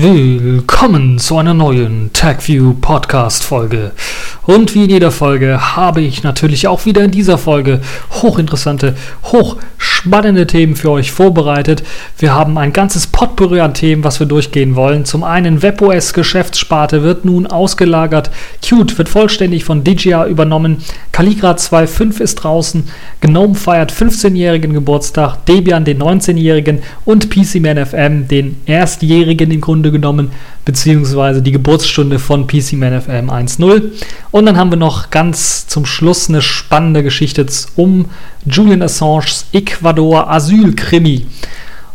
Willkommen zu einer neuen TagView Podcast Folge. Und wie in jeder Folge habe ich natürlich auch wieder in dieser Folge hochinteressante, hochspannende Themen für euch vorbereitet. Wir haben ein ganzes Potpourri an Themen, was wir durchgehen wollen. Zum einen WebOS Geschäftssparte wird nun ausgelagert. Qt wird vollständig von DJI übernommen. Caligra 2.5 ist draußen. GNOME feiert 15-jährigen Geburtstag. Debian den 19-jährigen und PCMan FM den erstjährigen im Grunde genommen, beziehungsweise die Geburtsstunde von PC Man FM 1.0. Und dann haben wir noch ganz zum Schluss eine spannende Geschichte um Julian Assange's Ecuador Asylkrimi.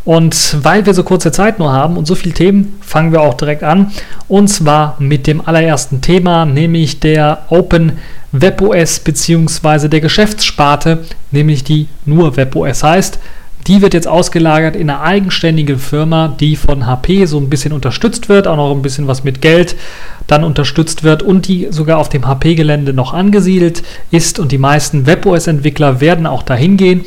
Und weil wir so kurze Zeit nur haben und so viele Themen, fangen wir auch direkt an. Und zwar mit dem allerersten Thema, nämlich der Open WebOS bzw. der Geschäftssparte, nämlich die nur WebOS heißt. Die wird jetzt ausgelagert in eine eigenständige Firma, die von HP so ein bisschen unterstützt wird, auch noch ein bisschen was mit Geld dann unterstützt wird und die sogar auf dem HP-Gelände noch angesiedelt ist. Und die meisten WebOS-Entwickler werden auch dahin gehen.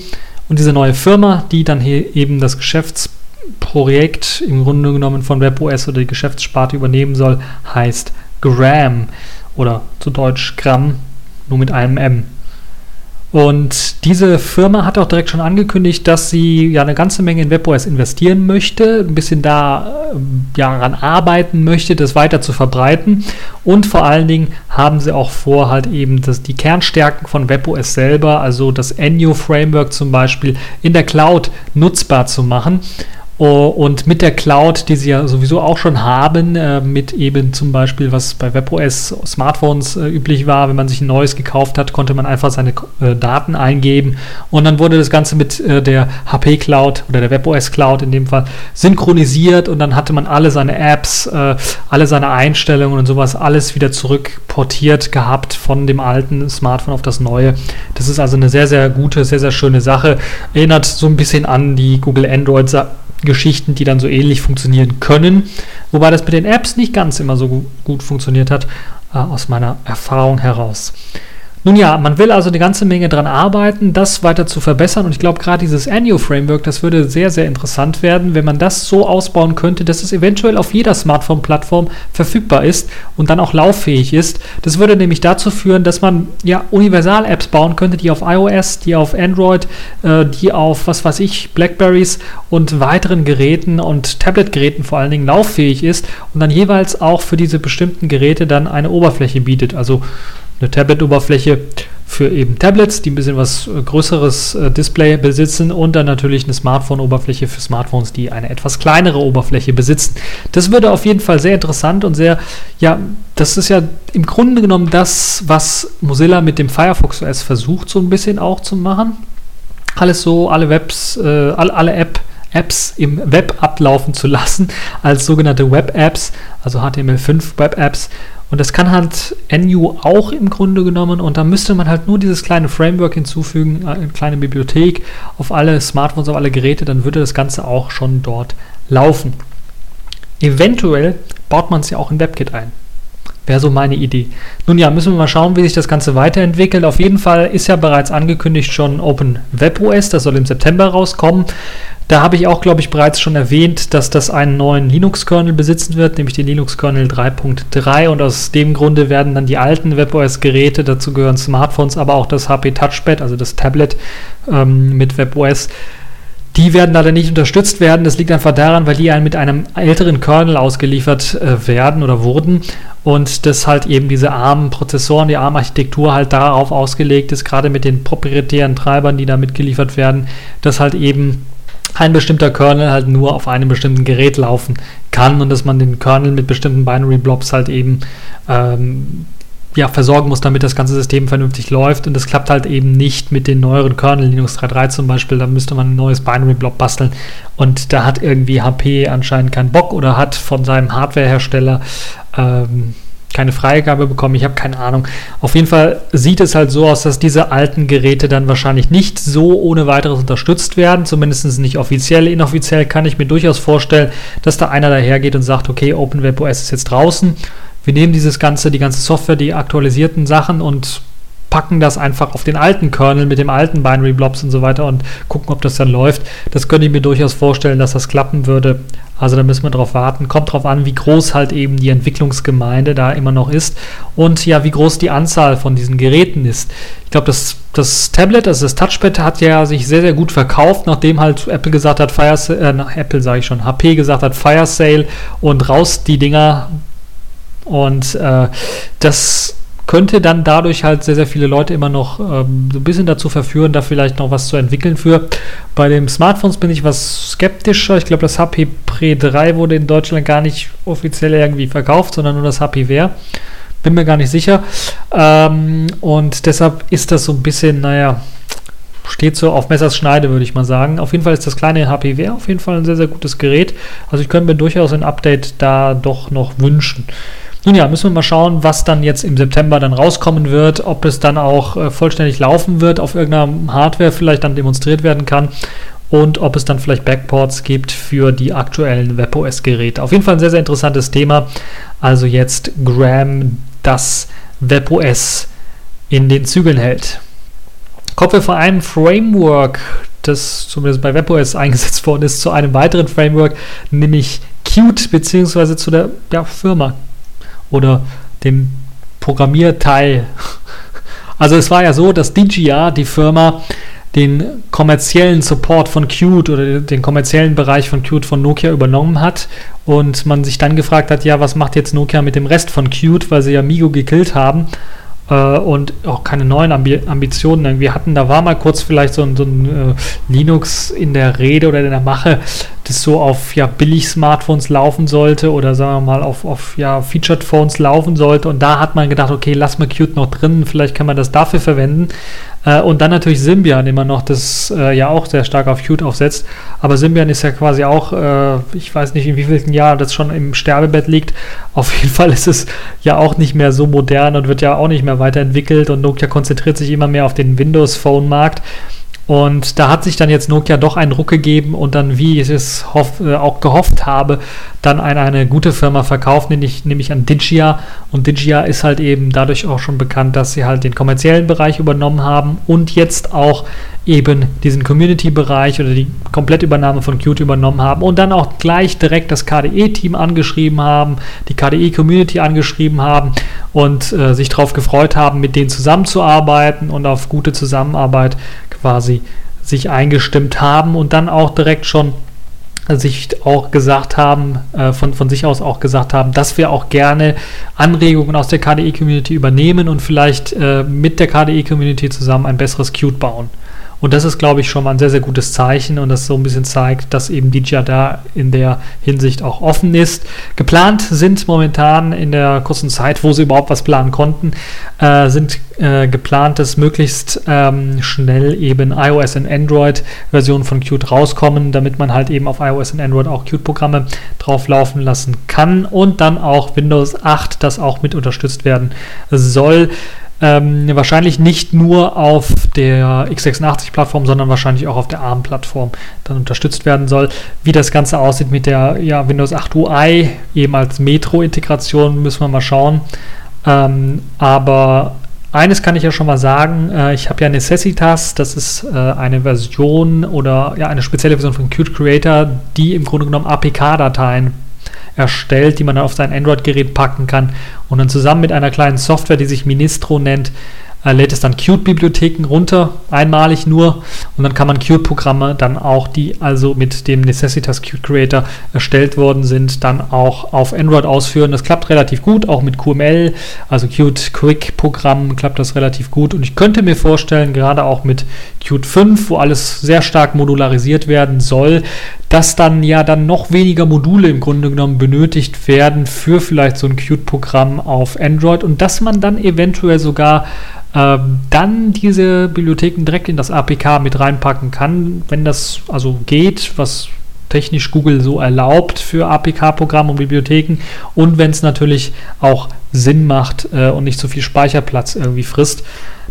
Und diese neue Firma, die dann hier eben das Geschäftsprojekt im Grunde genommen von WebOS oder die Geschäftssparte übernehmen soll, heißt Gram oder zu Deutsch Gram, nur mit einem M. Und diese Firma hat auch direkt schon angekündigt, dass sie ja eine ganze Menge in WebOS investieren möchte, ein bisschen da äh, ja, daran arbeiten möchte, das weiter zu verbreiten. Und vor allen Dingen haben sie auch vor, halt eben das, die Kernstärken von WebOS selber, also das Enyo Framework zum Beispiel, in der Cloud nutzbar zu machen. Oh, und mit der Cloud, die sie ja sowieso auch schon haben, äh, mit eben zum Beispiel, was bei WebOS Smartphones äh, üblich war, wenn man sich ein neues gekauft hat, konnte man einfach seine äh, Daten eingeben und dann wurde das Ganze mit der HP Cloud oder der WebOS Cloud in dem Fall synchronisiert und dann hatte man alle seine Apps, alle seine Einstellungen und sowas, alles wieder zurückportiert gehabt von dem alten Smartphone auf das neue. Das ist also eine sehr, sehr gute, sehr, sehr schöne Sache. Erinnert so ein bisschen an die Google Android Geschichten, die dann so ähnlich funktionieren können. Wobei das mit den Apps nicht ganz immer so gut funktioniert hat, äh, aus meiner Erfahrung heraus. Nun ja, man will also eine ganze Menge daran arbeiten, das weiter zu verbessern. Und ich glaube, gerade dieses Annual-Framework, das würde sehr, sehr interessant werden, wenn man das so ausbauen könnte, dass es eventuell auf jeder Smartphone-Plattform verfügbar ist und dann auch lauffähig ist. Das würde nämlich dazu führen, dass man ja Universal-Apps bauen könnte, die auf iOS, die auf Android, äh, die auf, was weiß ich, Blackberries und weiteren Geräten und Tablet-Geräten vor allen Dingen lauffähig ist und dann jeweils auch für diese bestimmten Geräte dann eine Oberfläche bietet. Also eine Tablet-Oberfläche für eben Tablets, die ein bisschen was äh, größeres äh, Display besitzen und dann natürlich eine Smartphone-Oberfläche für Smartphones, die eine etwas kleinere Oberfläche besitzen. Das würde auf jeden Fall sehr interessant und sehr, ja, das ist ja im Grunde genommen das, was Mozilla mit dem Firefox OS versucht, so ein bisschen auch zu machen. Alles so, alle Webs, äh, alle, alle App Apps im Web ablaufen zu lassen, als sogenannte Web-Apps, also HTML5 Web-Apps und das kann halt NU auch im Grunde genommen. Und da müsste man halt nur dieses kleine Framework hinzufügen, äh, eine kleine Bibliothek auf alle Smartphones, auf alle Geräte, dann würde das Ganze auch schon dort laufen. Eventuell baut man es ja auch in WebKit ein. Wäre so meine Idee. Nun ja, müssen wir mal schauen, wie sich das Ganze weiterentwickelt. Auf jeden Fall ist ja bereits angekündigt schon Open Web OS, das soll im September rauskommen. Da habe ich auch, glaube ich, bereits schon erwähnt, dass das einen neuen Linux-Kernel besitzen wird, nämlich den Linux-Kernel 3.3 und aus dem Grunde werden dann die alten WebOS-Geräte, dazu gehören Smartphones, aber auch das HP Touchpad, also das Tablet ähm, mit WebOS, die werden leider nicht unterstützt werden. Das liegt einfach daran, weil die mit einem älteren Kernel ausgeliefert äh, werden oder wurden und das halt eben diese armen Prozessoren, die ARM-Architektur halt darauf ausgelegt ist, gerade mit den proprietären Treibern, die da mitgeliefert werden, dass halt eben ein bestimmter Kernel halt nur auf einem bestimmten Gerät laufen kann und dass man den Kernel mit bestimmten Binary Blobs halt eben ähm, ja, versorgen muss, damit das ganze System vernünftig läuft. Und das klappt halt eben nicht mit den neueren Kernel, Linux 3.3 zum Beispiel. Da müsste man ein neues Binary Blob basteln. Und da hat irgendwie HP anscheinend keinen Bock oder hat von seinem Hardwarehersteller ähm, keine Freigabe bekommen, ich habe keine Ahnung. Auf jeden Fall sieht es halt so aus, dass diese alten Geräte dann wahrscheinlich nicht so ohne weiteres unterstützt werden, zumindest nicht offiziell. Inoffiziell kann ich mir durchaus vorstellen, dass da einer dahergeht und sagt, okay, OpenWebOS ist jetzt draußen. Wir nehmen dieses ganze, die ganze Software, die aktualisierten Sachen und packen das einfach auf den alten Kernel mit dem alten Binary Blobs und so weiter und gucken, ob das dann läuft. Das könnte ich mir durchaus vorstellen, dass das klappen würde. Also da müssen wir drauf warten. Kommt drauf an, wie groß halt eben die Entwicklungsgemeinde da immer noch ist und ja, wie groß die Anzahl von diesen Geräten ist. Ich glaube, das, das Tablet, also das Touchpad, hat ja sich sehr, sehr gut verkauft, nachdem halt Apple gesagt hat, Fire äh, Apple sage ich schon, HP gesagt hat, Fire Sale und raus die Dinger. Und äh, das könnte dann dadurch halt sehr, sehr viele Leute immer noch ähm, so ein bisschen dazu verführen, da vielleicht noch was zu entwickeln für. Bei den Smartphones bin ich was skeptischer. Ich glaube, das HP Pre 3 wurde in Deutschland gar nicht offiziell irgendwie verkauft, sondern nur das HP Wear. Bin mir gar nicht sicher. Ähm, und deshalb ist das so ein bisschen, naja, steht so auf Messers Schneide, würde ich mal sagen. Auf jeden Fall ist das kleine HP Wear auf jeden Fall ein sehr, sehr gutes Gerät. Also ich könnte mir durchaus ein Update da doch noch wünschen. Nun ja, müssen wir mal schauen, was dann jetzt im September dann rauskommen wird, ob es dann auch äh, vollständig laufen wird, auf irgendeiner Hardware vielleicht dann demonstriert werden kann und ob es dann vielleicht Backports gibt für die aktuellen WebOS-Geräte. Auf jeden Fall ein sehr, sehr interessantes Thema. Also jetzt Graham das WebOS in den Zügeln hält. Kommen wir von einem Framework, das zumindest bei WebOS eingesetzt worden ist, zu einem weiteren Framework, nämlich Qt, beziehungsweise zu der ja, Firma oder dem Programmierteil. Also es war ja so, dass DGA, die Firma, den kommerziellen Support von Qt oder den kommerziellen Bereich von Qt von Nokia übernommen hat und man sich dann gefragt hat, ja, was macht jetzt Nokia mit dem Rest von Qt, weil sie ja Migo gekillt haben äh, und auch keine neuen Ambi Ambitionen irgendwie hatten. Da war mal kurz vielleicht so ein, so ein äh, Linux in der Rede oder in der Mache, das so auf ja, Billig-Smartphones laufen sollte oder sagen wir mal auf, auf ja, Featured-Phones laufen sollte. Und da hat man gedacht, okay, lass mal Qt noch drin, vielleicht kann man das dafür verwenden. Äh, und dann natürlich Symbian immer noch, das äh, ja auch sehr stark auf Qt aufsetzt. Aber Symbian ist ja quasi auch, äh, ich weiß nicht, in wievielten Jahr das schon im Sterbebett liegt. Auf jeden Fall ist es ja auch nicht mehr so modern und wird ja auch nicht mehr weiterentwickelt. Und Nokia konzentriert sich immer mehr auf den Windows-Phone-Markt. Und da hat sich dann jetzt Nokia doch einen Ruck gegeben und dann, wie ich es hoff, äh, auch gehofft habe, dann an eine gute Firma verkauft, nämlich, nämlich an Digia. Und Digia ist halt eben dadurch auch schon bekannt, dass sie halt den kommerziellen Bereich übernommen haben und jetzt auch eben diesen Community-Bereich oder die Komplettübernahme von Qt übernommen haben und dann auch gleich direkt das KDE-Team angeschrieben haben, die KDE-Community angeschrieben haben und äh, sich darauf gefreut haben, mit denen zusammenzuarbeiten und auf gute Zusammenarbeit quasi sich eingestimmt haben und dann auch direkt schon sich auch gesagt haben, äh, von, von sich aus auch gesagt haben, dass wir auch gerne Anregungen aus der KDE-Community übernehmen und vielleicht äh, mit der KDE-Community zusammen ein besseres Qt bauen. Und das ist, glaube ich, schon mal ein sehr, sehr gutes Zeichen und das so ein bisschen zeigt, dass eben DJ da in der Hinsicht auch offen ist. Geplant sind momentan in der kurzen Zeit, wo sie überhaupt was planen konnten, äh, sind äh, geplant, dass möglichst ähm, schnell eben iOS und Android Versionen von Qt rauskommen, damit man halt eben auf iOS und Android auch Qt-Programme drauf laufen lassen kann und dann auch Windows 8, das auch mit unterstützt werden soll. Ähm, wahrscheinlich nicht nur auf der x86-Plattform, sondern wahrscheinlich auch auf der ARM-Plattform dann unterstützt werden soll. Wie das Ganze aussieht mit der ja, Windows 8 UI, eben als Metro-Integration, müssen wir mal schauen. Ähm, aber eines kann ich ja schon mal sagen, äh, ich habe ja Necessitas, das ist äh, eine Version oder ja eine spezielle Version von Qt Creator, die im Grunde genommen APK-Dateien erstellt, die man dann auf sein Android-Gerät packen kann und dann zusammen mit einer kleinen Software, die sich Ministro nennt, äh, lädt es dann Qt-Bibliotheken runter, einmalig nur, und dann kann man Qt-Programme dann auch, die also mit dem Necessitas Qt Creator erstellt worden sind, dann auch auf Android ausführen. Das klappt relativ gut, auch mit QML, also Qt Quick Programm klappt das relativ gut. Und ich könnte mir vorstellen, gerade auch mit Qt 5, wo alles sehr stark modularisiert werden soll, dass dann ja dann noch weniger Module im Grunde genommen benötigt werden für vielleicht so ein Qt-Programm auf Android und dass man dann eventuell sogar ähm, dann diese Bibliotheken direkt in das APK mit reinpacken kann, wenn das also geht, was technisch Google so erlaubt für APK-Programme und Bibliotheken und wenn es natürlich auch Sinn macht äh, und nicht so viel Speicherplatz irgendwie frisst,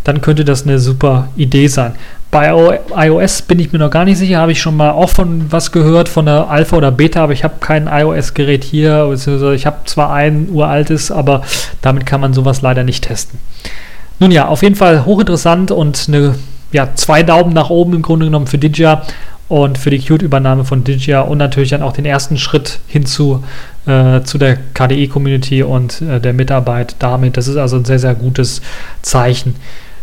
dann könnte das eine super Idee sein. Bei iOS bin ich mir noch gar nicht sicher, habe ich schon mal auch von was gehört, von der Alpha oder Beta, aber ich habe kein iOS-Gerät hier, ich habe zwar ein uraltes, aber damit kann man sowas leider nicht testen. Nun ja, auf jeden Fall hochinteressant und eine, ja, zwei Daumen nach oben im Grunde genommen für Didja. und für die Qt-Übernahme von Digia und natürlich dann auch den ersten Schritt hinzu äh, zu der KDE-Community und äh, der Mitarbeit damit. Das ist also ein sehr, sehr gutes Zeichen.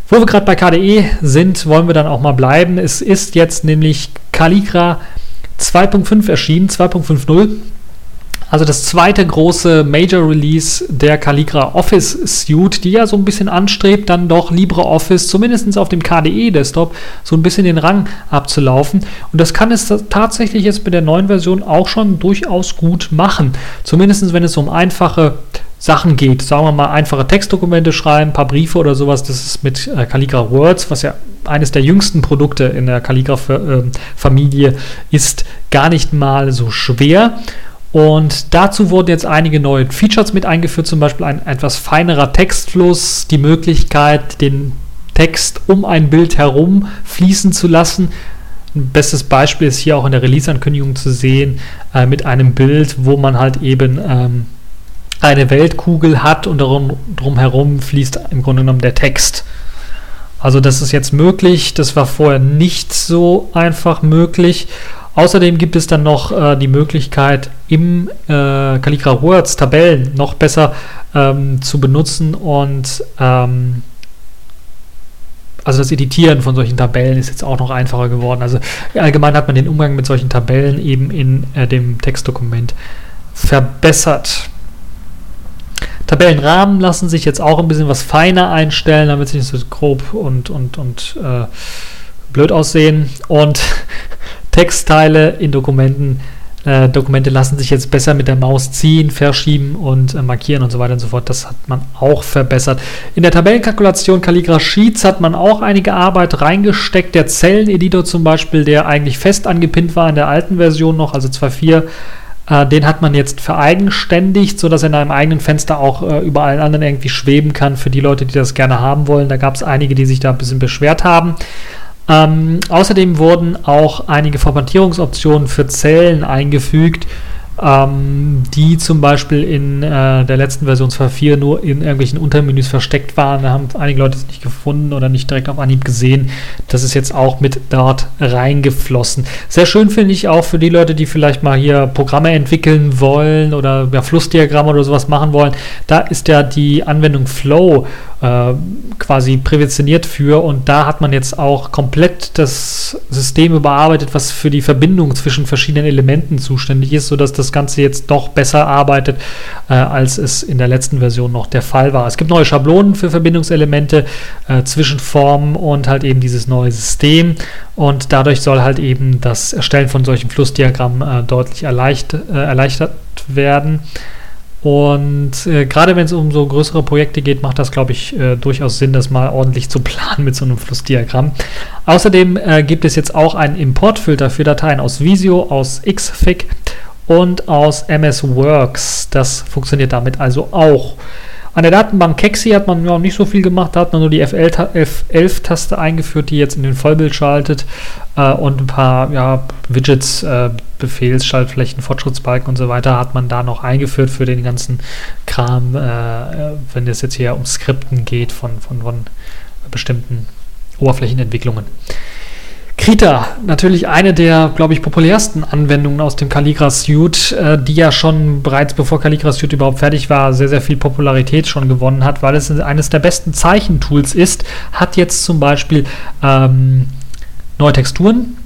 Wo wir gerade bei KDE sind, wollen wir dann auch mal bleiben. Es ist jetzt nämlich Caligra 2.5 erschienen, 2.50. Also das zweite große Major Release der Caligra Office Suite, die ja so ein bisschen anstrebt, dann doch LibreOffice, zumindest auf dem KDE-Desktop, so ein bisschen den Rang abzulaufen. Und das kann es tatsächlich jetzt mit der neuen Version auch schon durchaus gut machen. Zumindest wenn es um einfache Sachen geht. Sagen wir mal, einfache Textdokumente schreiben, ein paar Briefe oder sowas. Das ist mit äh, Calligra Words, was ja eines der jüngsten Produkte in der Calligra-Familie ähm, ist, gar nicht mal so schwer. Und dazu wurden jetzt einige neue Features mit eingeführt, zum Beispiel ein etwas feinerer Textfluss, die Möglichkeit, den Text um ein Bild herum fließen zu lassen. Ein bestes Beispiel ist hier auch in der Release-Ankündigung zu sehen, äh, mit einem Bild, wo man halt eben ähm, eine Weltkugel hat und darum, drumherum fließt im Grunde genommen der Text. Also das ist jetzt möglich, das war vorher nicht so einfach möglich. Außerdem gibt es dann noch äh, die Möglichkeit, im äh, Calligra Words Tabellen noch besser ähm, zu benutzen und ähm, also das Editieren von solchen Tabellen ist jetzt auch noch einfacher geworden. Also allgemein hat man den Umgang mit solchen Tabellen eben in äh, dem Textdokument verbessert. Tabellenrahmen lassen sich jetzt auch ein bisschen was feiner einstellen, damit sie nicht so grob und, und, und äh, blöd aussehen. Und Textteile in Dokumenten. Äh, Dokumente lassen sich jetzt besser mit der Maus ziehen, verschieben und äh, markieren und so weiter und so fort. Das hat man auch verbessert. In der Tabellenkalkulation Calligra Sheets hat man auch einige Arbeit reingesteckt. Der Zelleneditor zum Beispiel, der eigentlich fest angepinnt war in der alten Version noch, also 2.4, äh, den hat man jetzt vereigenständigt, sodass er in einem eigenen Fenster auch äh, über allen anderen irgendwie schweben kann für die Leute, die das gerne haben wollen. Da gab es einige, die sich da ein bisschen beschwert haben. Ähm, außerdem wurden auch einige Formatierungsoptionen für Zellen eingefügt, ähm, die zum Beispiel in äh, der letzten Version 2.4 nur in irgendwelchen Untermenüs versteckt waren. Da haben einige Leute es nicht gefunden oder nicht direkt auf Anhieb gesehen. Das ist jetzt auch mit dort reingeflossen. Sehr schön finde ich auch für die Leute, die vielleicht mal hier Programme entwickeln wollen oder ja, Flussdiagramme oder sowas machen wollen. Da ist ja die Anwendung Flow äh, quasi präventioniert für und da hat man jetzt auch komplett das System überarbeitet, was für die Verbindung zwischen verschiedenen Elementen zuständig ist, sodass das Ganze jetzt doch besser arbeitet, äh, als es in der letzten Version noch der Fall war. Es gibt neue Schablonen für Verbindungselemente äh, zwischen Formen und halt eben dieses neue System und dadurch soll halt eben das Erstellen von solchen Flussdiagrammen äh, deutlich erleichtert, äh, erleichtert werden. Und äh, gerade wenn es um so größere Projekte geht, macht das, glaube ich, äh, durchaus Sinn, das mal ordentlich zu planen mit so einem Flussdiagramm. Außerdem äh, gibt es jetzt auch einen Importfilter für Dateien aus Visio, aus Xfig und aus MS Works. Das funktioniert damit also auch. An der Datenbank Kexi hat man ja nicht so viel gemacht, da hat man nur die F11-Taste eingeführt, die jetzt in den Vollbild schaltet äh, und ein paar ja, Widgets, äh, Befehls, Schaltflächen, Fortschrittsbalken und so weiter hat man da noch eingeführt für den ganzen Kram, äh, wenn es jetzt hier um Skripten geht von, von, von bestimmten Oberflächenentwicklungen. Krita, natürlich eine der, glaube ich, populärsten Anwendungen aus dem Calligra Suite, äh, die ja schon bereits bevor Calligra Suite überhaupt fertig war, sehr, sehr viel Popularität schon gewonnen hat, weil es eines der besten Zeichentools ist, hat jetzt zum Beispiel ähm, neue Texturen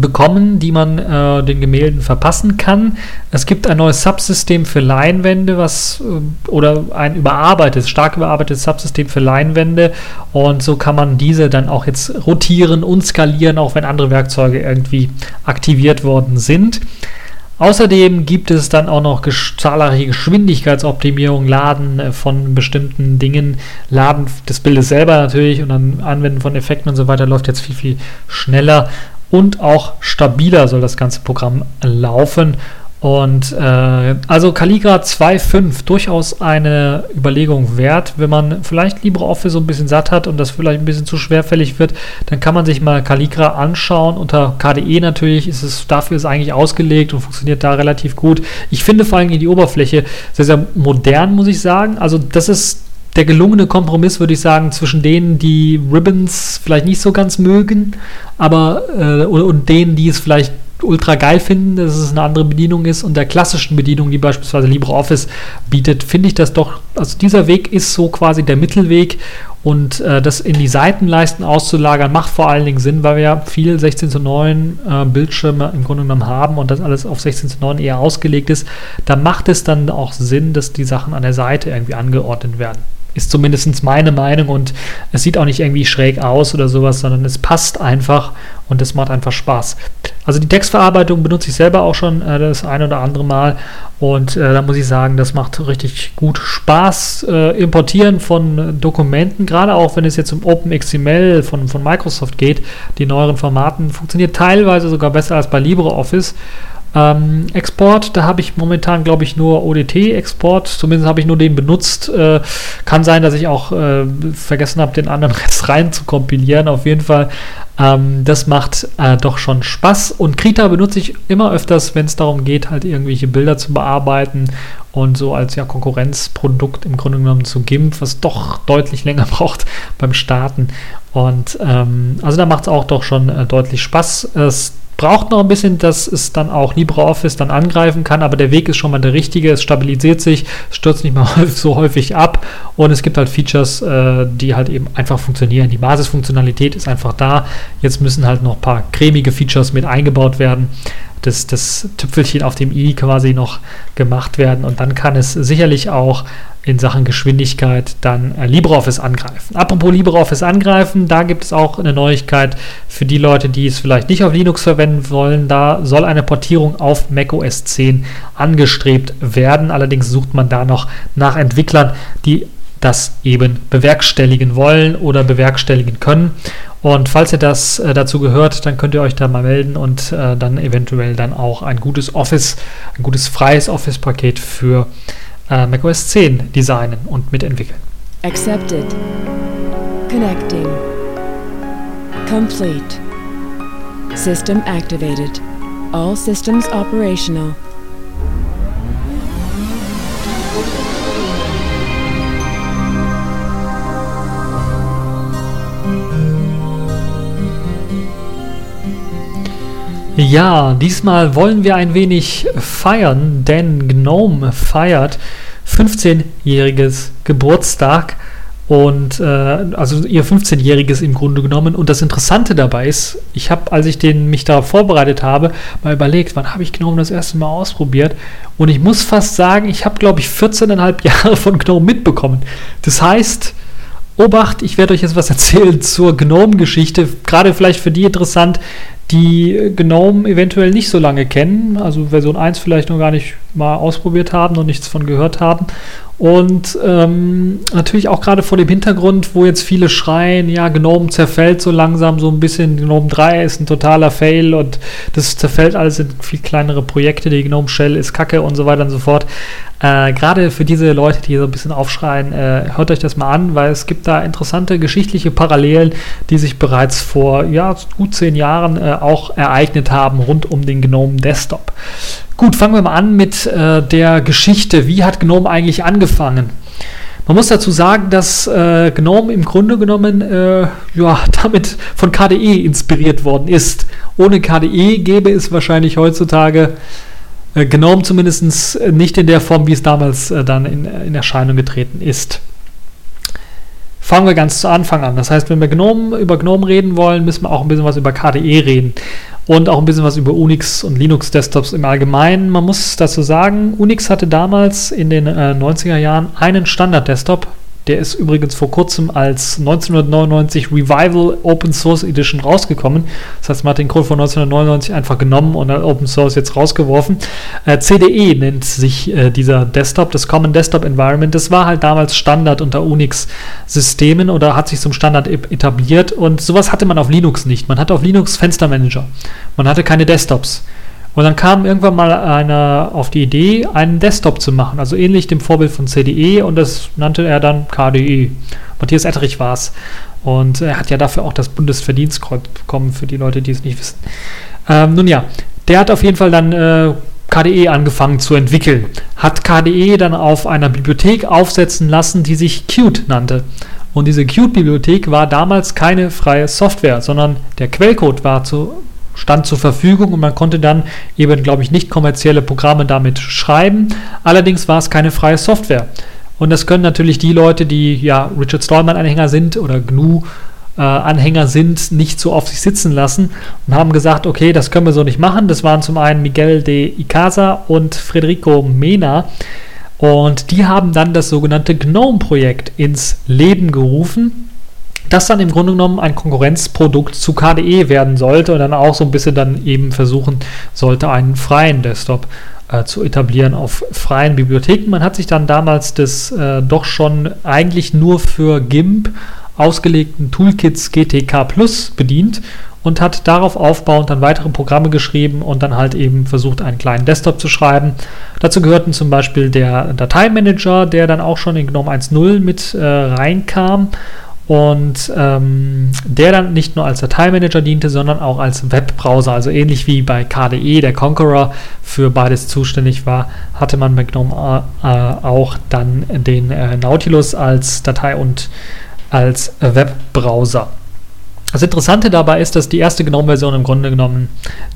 bekommen, die man äh, den Gemälden verpassen kann. Es gibt ein neues Subsystem für Leinwände, was äh, oder ein überarbeitetes, stark überarbeitetes Subsystem für Leinwände und so kann man diese dann auch jetzt rotieren und skalieren, auch wenn andere Werkzeuge irgendwie aktiviert worden sind. Außerdem gibt es dann auch noch zahlreiche Geschwindigkeitsoptimierungen, Laden äh, von bestimmten Dingen, Laden des Bildes selber natürlich und dann Anwenden von Effekten und so weiter läuft jetzt viel, viel schneller und auch stabiler soll das ganze Programm laufen. Und äh, also Calligra 2.5 durchaus eine Überlegung wert. Wenn man vielleicht LibreOffice so ein bisschen satt hat und das vielleicht ein bisschen zu schwerfällig wird, dann kann man sich mal Calligra anschauen. Unter KDE natürlich ist es dafür ist eigentlich ausgelegt und funktioniert da relativ gut. Ich finde vor allem die Oberfläche sehr, sehr modern, muss ich sagen. Also das ist der gelungene Kompromiss, würde ich sagen, zwischen denen, die Ribbons vielleicht nicht so ganz mögen, aber äh, und, und denen, die es vielleicht ultra geil finden, dass es eine andere Bedienung ist und der klassischen Bedienung, die beispielsweise LibreOffice bietet, finde ich das doch, also dieser Weg ist so quasi der Mittelweg und äh, das in die Seitenleisten auszulagern macht vor allen Dingen Sinn, weil wir ja viel 16 zu 9 äh, Bildschirme im Grunde genommen haben und das alles auf 16 zu 9 eher ausgelegt ist. Da macht es dann auch Sinn, dass die Sachen an der Seite irgendwie angeordnet werden. Ist zumindest meine Meinung und es sieht auch nicht irgendwie schräg aus oder sowas, sondern es passt einfach und es macht einfach Spaß. Also die Textverarbeitung benutze ich selber auch schon äh, das ein oder andere Mal und äh, da muss ich sagen, das macht richtig gut Spaß. Äh, importieren von Dokumenten, gerade auch wenn es jetzt um OpenXML von, von Microsoft geht, die neueren Formaten, funktioniert teilweise sogar besser als bei LibreOffice. Ähm, Export, da habe ich momentan, glaube ich, nur ODT-Export. Zumindest habe ich nur den benutzt. Äh, kann sein, dass ich auch äh, vergessen habe, den anderen Rest rein zu kompilieren. Auf jeden Fall, ähm, das macht äh, doch schon Spaß. Und Krita benutze ich immer öfters, wenn es darum geht, halt irgendwelche Bilder zu bearbeiten und so als ja Konkurrenzprodukt im Grunde genommen zu GIMP, was doch deutlich länger braucht beim Starten. Und ähm, also da macht es auch doch schon äh, deutlich Spaß. Es braucht noch ein bisschen, dass es dann auch LibreOffice dann angreifen kann, aber der Weg ist schon mal der richtige. Es stabilisiert sich, stürzt nicht mal so häufig ab und es gibt halt Features, äh, die halt eben einfach funktionieren. Die Basisfunktionalität ist einfach da. Jetzt müssen halt noch ein paar cremige Features mit eingebaut werden. Das, das Tüpfelchen auf dem i quasi noch gemacht werden und dann kann es sicherlich auch in Sachen Geschwindigkeit dann äh, LibreOffice angreifen. Apropos LibreOffice angreifen, da gibt es auch eine Neuigkeit für die Leute, die es vielleicht nicht auf Linux verwenden wollen. Da soll eine Portierung auf macOS 10 angestrebt werden. Allerdings sucht man da noch nach Entwicklern, die das eben bewerkstelligen wollen oder bewerkstelligen können. Und falls ihr das äh, dazu gehört, dann könnt ihr euch da mal melden und äh, dann eventuell dann auch ein gutes Office, ein gutes freies Office-Paket für äh, macOS 10 designen und mitentwickeln. Accepted. Connecting. Complete. System activated. All systems operational. Ja, diesmal wollen wir ein wenig feiern, denn Gnome feiert 15-jähriges Geburtstag und äh, also ihr 15-jähriges im Grunde genommen. Und das Interessante dabei ist, ich habe, als ich den mich darauf vorbereitet habe, mal überlegt, wann habe ich Gnome das erste Mal ausprobiert. Und ich muss fast sagen, ich habe, glaube ich, 14,5 Jahre von Gnome mitbekommen. Das heißt, Obacht, ich werde euch jetzt was erzählen zur Gnome-Geschichte. Gerade vielleicht für die interessant, die GNOME eventuell nicht so lange kennen, also Version 1 vielleicht noch gar nicht mal ausprobiert haben und nichts von gehört haben. Und ähm, natürlich auch gerade vor dem Hintergrund, wo jetzt viele schreien, ja, GNOME zerfällt so langsam so ein bisschen, GNOME 3 ist ein totaler Fail und das zerfällt alles in viel kleinere Projekte, die GNOME Shell ist kacke und so weiter und so fort. Äh, gerade für diese Leute, die so ein bisschen aufschreien, äh, hört euch das mal an, weil es gibt da interessante geschichtliche Parallelen, die sich bereits vor ja, gut zehn Jahren äh, auch ereignet haben rund um den GNOME Desktop. Gut, fangen wir mal an mit äh, der Geschichte. Wie hat GNOME eigentlich angefangen? Man muss dazu sagen, dass äh, GNOME im Grunde genommen äh, ja, damit von KDE inspiriert worden ist. Ohne KDE gäbe es wahrscheinlich heutzutage äh, GNOME zumindest nicht in der Form, wie es damals äh, dann in, in, Erscheinung getreten ist. Fangen wir ganz zu Anfang an. Das heißt, wenn wir GNOME, über GNOME reden wollen, müssen wir auch ein bisschen was über KDE reden und auch ein bisschen was über Unix und Linux-Desktops im Allgemeinen. Man muss dazu sagen, Unix hatte damals in den äh, 90er Jahren einen Standard-Desktop, der ist übrigens vor kurzem als 1999 Revival Open Source Edition rausgekommen. Das heißt, man hat den Code von 1999 einfach genommen und Open Source jetzt rausgeworfen. Äh, CDE nennt sich äh, dieser Desktop, das Common Desktop Environment. Das war halt damals Standard unter Unix-Systemen oder hat sich zum Standard etabliert. Und sowas hatte man auf Linux nicht. Man hatte auf Linux Fenstermanager. Man hatte keine Desktops. Und dann kam irgendwann mal einer auf die Idee, einen Desktop zu machen, also ähnlich dem Vorbild von CDE und das nannte er dann KDE. Matthias Etterich war es. Und er hat ja dafür auch das Bundesverdienstkreuz bekommen, für die Leute, die es nicht wissen. Ähm, nun ja, der hat auf jeden Fall dann äh, KDE angefangen zu entwickeln, hat KDE dann auf einer Bibliothek aufsetzen lassen, die sich Qt nannte. Und diese Qt-Bibliothek war damals keine freie Software, sondern der Quellcode war zu, stand zur Verfügung und man konnte dann eben, glaube ich, nicht kommerzielle Programme damit schreiben. Allerdings war es keine freie Software. Und das können natürlich die Leute, die ja Richard Stallman-Anhänger sind oder GNU äh, Anhänger sind, nicht so auf sich sitzen lassen und haben gesagt, okay, das können wir so nicht machen. Das waren zum einen Miguel de Icaza und Federico Mena. Und die haben dann das sogenannte GNOME-Projekt ins Leben gerufen, das dann im Grunde genommen ein Konkurrenzprodukt zu KDE werden sollte und dann auch so ein bisschen dann eben versuchen sollte, einen freien Desktop äh, zu etablieren auf freien Bibliotheken. Man hat sich dann damals des äh, doch schon eigentlich nur für GIMP ausgelegten Toolkits GTK Plus bedient und hat darauf aufbauend dann weitere Programme geschrieben und dann halt eben versucht, einen kleinen Desktop zu schreiben. Dazu gehörten zum Beispiel der Dateimanager, der dann auch schon in GNOME 1.0 mit äh, reinkam und ähm, der dann nicht nur als Dateimanager diente, sondern auch als Webbrowser. Also ähnlich wie bei KDE, der Conqueror für beides zuständig war, hatte man bei GNOME äh, auch dann den äh, Nautilus als Datei- und als Webbrowser. Das Interessante dabei ist, dass die erste GNOME-Version im Grunde genommen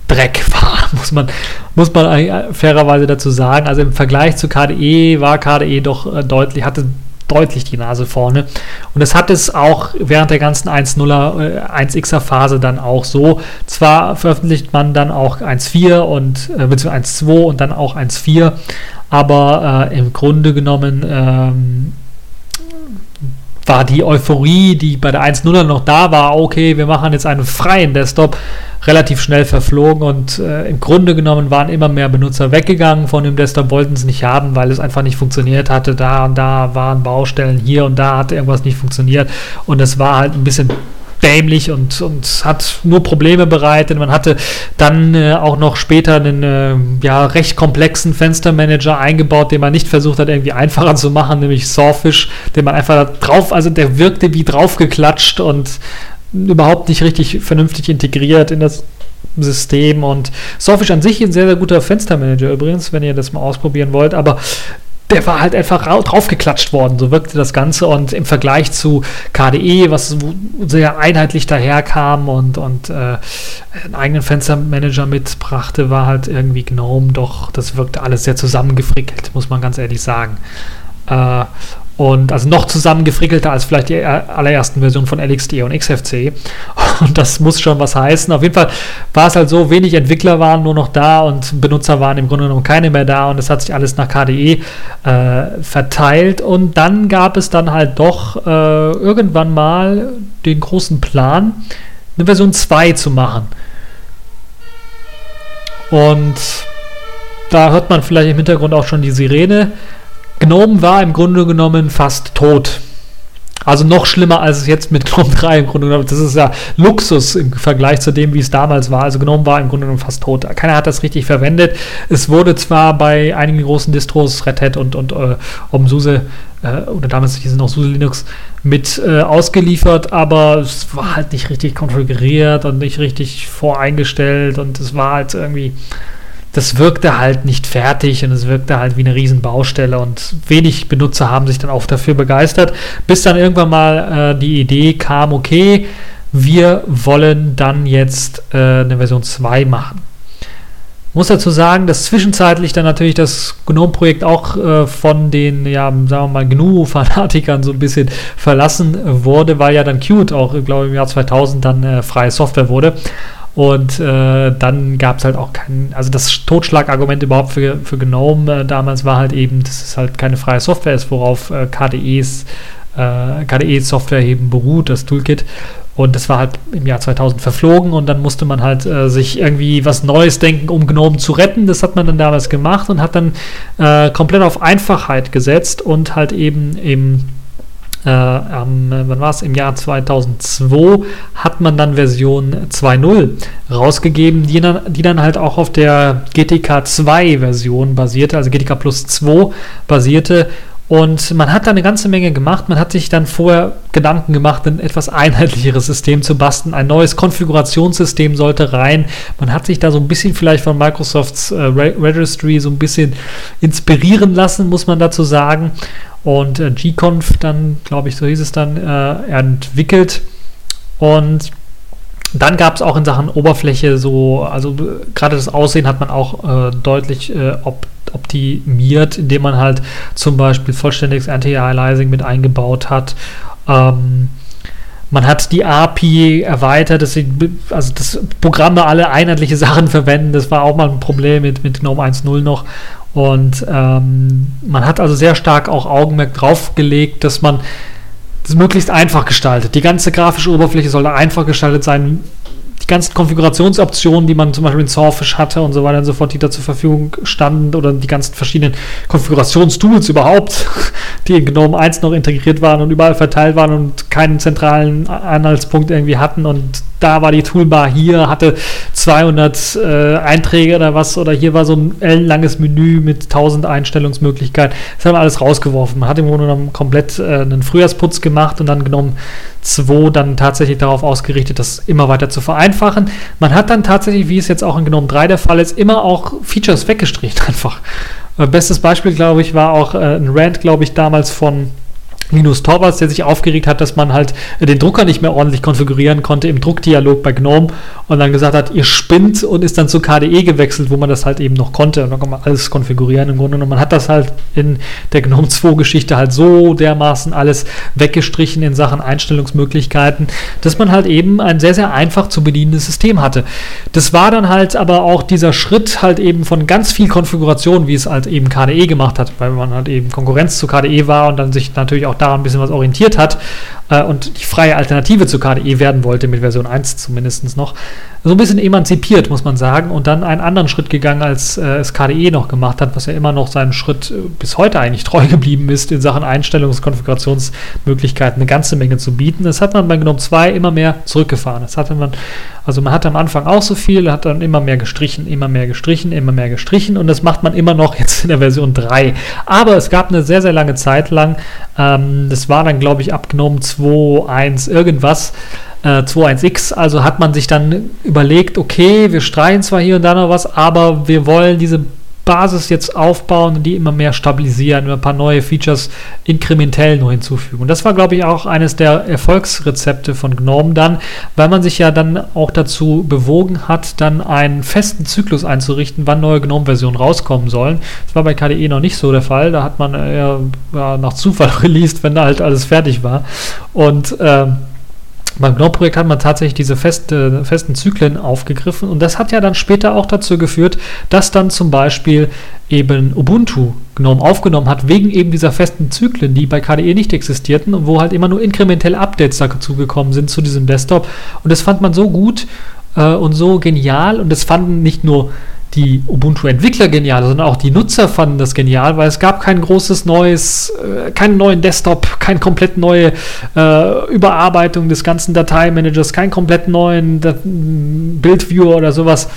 Dreck war, muss man, muss man fairerweise dazu sagen. Also im Vergleich zu KDE war KDE doch äh, deutlich, hatte deutlich die Nase vorne. Und das hat es auch während der ganzen 1.0er, 1xer äh, Phase dann auch so. Zwar veröffentlicht man dann auch 1.4 und äh, beziehungsweise 1.2 und dann auch 1.4, aber äh, im Grunde genommen ähm, war die Euphorie, die bei der 1.0 noch da war, okay, wir machen jetzt einen freien Desktop, relativ schnell verflogen und äh, im Grunde genommen waren immer mehr Benutzer weggegangen von dem Desktop, wollten es nicht haben, weil es einfach nicht funktioniert hatte. Da und da waren Baustellen, hier und da hat irgendwas nicht funktioniert und es war halt ein bisschen dämlich und, und hat nur Probleme bereitet. Man hatte dann äh, auch noch später einen äh, ja, recht komplexen Fenstermanager eingebaut, den man nicht versucht hat, irgendwie einfacher zu machen, nämlich Sawfish, den man einfach drauf, also der wirkte wie draufgeklatscht und überhaupt nicht richtig vernünftig integriert in das System und Sawfish an sich ein sehr, sehr guter Fenstermanager übrigens, wenn ihr das mal ausprobieren wollt, aber der war halt einfach draufgeklatscht worden. So wirkte das Ganze. Und im Vergleich zu KDE, was sehr einheitlich daherkam und, und äh, einen eigenen Fenstermanager mitbrachte, war halt irgendwie GNOME doch, das wirkte alles sehr zusammengefrickelt, muss man ganz ehrlich sagen. Äh, und also noch zusammengefrickelter als vielleicht die allerersten Versionen von LXD und XFC. Und das muss schon was heißen. Auf jeden Fall war es halt so, wenig Entwickler waren nur noch da und Benutzer waren im Grunde genommen keine mehr da und es hat sich alles nach KDE äh, verteilt. Und dann gab es dann halt doch äh, irgendwann mal den großen Plan, eine Version 2 zu machen. Und da hört man vielleicht im Hintergrund auch schon die Sirene. Gnome war im Grunde genommen fast tot. Also noch schlimmer als es jetzt mit Gnome 3 im Grunde genommen. Das ist ja Luxus im Vergleich zu dem, wie es damals war. Also Gnome war im Grunde genommen fast tot. Keiner hat das richtig verwendet. Es wurde zwar bei einigen großen Distros, Red Hat und, und äh, OpenSUSE äh, oder damals hieß es noch SUSE Linux mit äh, ausgeliefert, aber es war halt nicht richtig konfiguriert und nicht richtig voreingestellt und es war halt irgendwie das wirkte halt nicht fertig und es wirkte halt wie eine Riesenbaustelle und wenig Benutzer haben sich dann auch dafür begeistert, bis dann irgendwann mal äh, die Idee kam, okay, wir wollen dann jetzt äh, eine Version 2 machen. Muss dazu sagen, dass zwischenzeitlich dann natürlich das GNOME-Projekt auch äh, von den, ja, sagen wir mal, GNU-Fanatikern so ein bisschen verlassen wurde, weil ja dann Qt auch, glaube ich, im Jahr 2000 dann äh, freie Software wurde. Und äh, dann gab es halt auch kein, also das Totschlagargument überhaupt für, für GNOME äh, damals war halt eben, dass es halt keine freie Software ist, worauf äh, KDEs, äh, KDE-Software eben beruht, das Toolkit. Und das war halt im Jahr 2000 verflogen und dann musste man halt äh, sich irgendwie was Neues denken, um GNOME zu retten. Das hat man dann damals gemacht und hat dann äh, komplett auf Einfachheit gesetzt und halt eben im äh, am, wann war es? Im Jahr 2002 hat man dann Version 2.0 rausgegeben, die dann, die dann halt auch auf der GTK 2 Version basierte, also GTK Plus 2 basierte Und man hat da eine ganze Menge gemacht. Man hat sich dann vorher Gedanken gemacht, ein etwas einheitlicheres System zu basteln. Ein neues Konfigurationssystem sollte rein. Man hat sich da so ein bisschen vielleicht von Microsofts äh, Registry so ein bisschen inspirieren lassen, muss man dazu sagen. Und äh, gconf dann, glaube ich, so hieß es dann, äh, entwickelt. Und dann gab es auch in Sachen Oberfläche so, also gerade das Aussehen hat man auch äh, deutlich äh, op optimiert, indem man halt zum Beispiel vollständiges Anti-Aliasing mit eingebaut hat. Ähm, man hat die API erweitert, dass, sie, also dass Programme alle einheitliche Sachen verwenden. Das war auch mal ein Problem mit, mit GNOME 1.0 noch. Und ähm, man hat also sehr stark auch Augenmerk drauf gelegt, dass man das möglichst einfach gestaltet. Die ganze grafische Oberfläche soll einfach gestaltet sein ganzen Konfigurationsoptionen, die man zum Beispiel in Sawfish hatte und so weiter und so fort, die da zur Verfügung standen oder die ganzen verschiedenen Konfigurationstools überhaupt, die in GNOME 1 noch integriert waren und überall verteilt waren und keinen zentralen Anhaltspunkt irgendwie hatten und da war die Toolbar, hier hatte 200 äh, Einträge oder was, oder hier war so ein ellenlanges Menü mit 1000 Einstellungsmöglichkeiten. Das haben wir alles rausgeworfen. Man hat im Grunde genommen komplett äh, einen Frühjahrsputz gemacht und dann genommen 2 dann tatsächlich darauf ausgerichtet, das immer weiter zu vereinfachen. Man hat dann tatsächlich, wie es jetzt auch in Gnome 3 der Fall ist, immer auch Features weggestrichen einfach. Äh, bestes Beispiel, glaube ich, war auch äh, ein Rant, glaube ich, damals von Linus Torvalds, der sich aufgeregt hat, dass man halt den Drucker nicht mehr ordentlich konfigurieren konnte im Druckdialog bei GNOME und dann gesagt hat, ihr spinnt und ist dann zu KDE gewechselt, wo man das halt eben noch konnte und dann kann man alles konfigurieren im Grunde und man hat das halt in der GNOME 2 Geschichte halt so dermaßen alles weggestrichen in Sachen Einstellungsmöglichkeiten, dass man halt eben ein sehr, sehr einfach zu bedienendes System hatte. Das war dann halt aber auch dieser Schritt halt eben von ganz viel Konfiguration, wie es halt eben KDE gemacht hat, weil man halt eben Konkurrenz zu KDE war und dann sich natürlich auch daran ein bisschen was orientiert hat äh, und die freie Alternative zu KDE werden wollte, mit Version 1 zumindest noch, so ein bisschen emanzipiert, muss man sagen, und dann einen anderen Schritt gegangen, als äh, es KDE noch gemacht hat, was ja immer noch seinen Schritt äh, bis heute eigentlich treu geblieben ist, in Sachen Einstellungs- Konfigurationsmöglichkeiten eine ganze Menge zu bieten. Das hat man bei GNOME 2 immer mehr zurückgefahren. Das hatte man, also man hatte am Anfang auch so viel, hat dann immer mehr gestrichen, immer mehr gestrichen, immer mehr gestrichen und das macht man immer noch jetzt in der Version 3. Aber es gab eine sehr, sehr lange Zeit lang, ähm, das war dann, glaube ich, ab GNOME 2.1 irgendwas, äh, 2.1x. Also hat man sich dann überlegt, okay, wir streichen zwar hier und da noch was, aber wir wollen diese Basis jetzt aufbauen und die immer mehr stabilisieren, ein paar neue Features inkrementell nur hinzufügen. Und das war, glaube ich, auch eines der Erfolgsrezepte von GNOME dann, weil man sich ja dann auch dazu bewogen hat, dann einen festen Zyklus einzurichten, wann neue GNOME-Versionen rauskommen sollen. Das war bei KDE noch nicht so der Fall. Da hat man eher ja, nach Zufall released, wenn da halt alles fertig war. Und äh, beim GNOME-Projekt hat man tatsächlich diese feste, festen Zyklen aufgegriffen und das hat ja dann später auch dazu geführt, dass dann zum Beispiel eben Ubuntu GNOME aufgenommen hat, wegen eben dieser festen Zyklen, die bei KDE nicht existierten und wo halt immer nur inkrementelle Updates dazu gekommen sind zu diesem Desktop. Und das fand man so gut äh, und so genial und das fanden nicht nur die Ubuntu-Entwickler genial, sondern auch die Nutzer fanden das genial, weil es gab kein großes neues, äh, keinen neuen Desktop, keine komplett neue äh, Überarbeitung des ganzen Dateimanagers, keinen komplett neuen Bildviewer oder sowas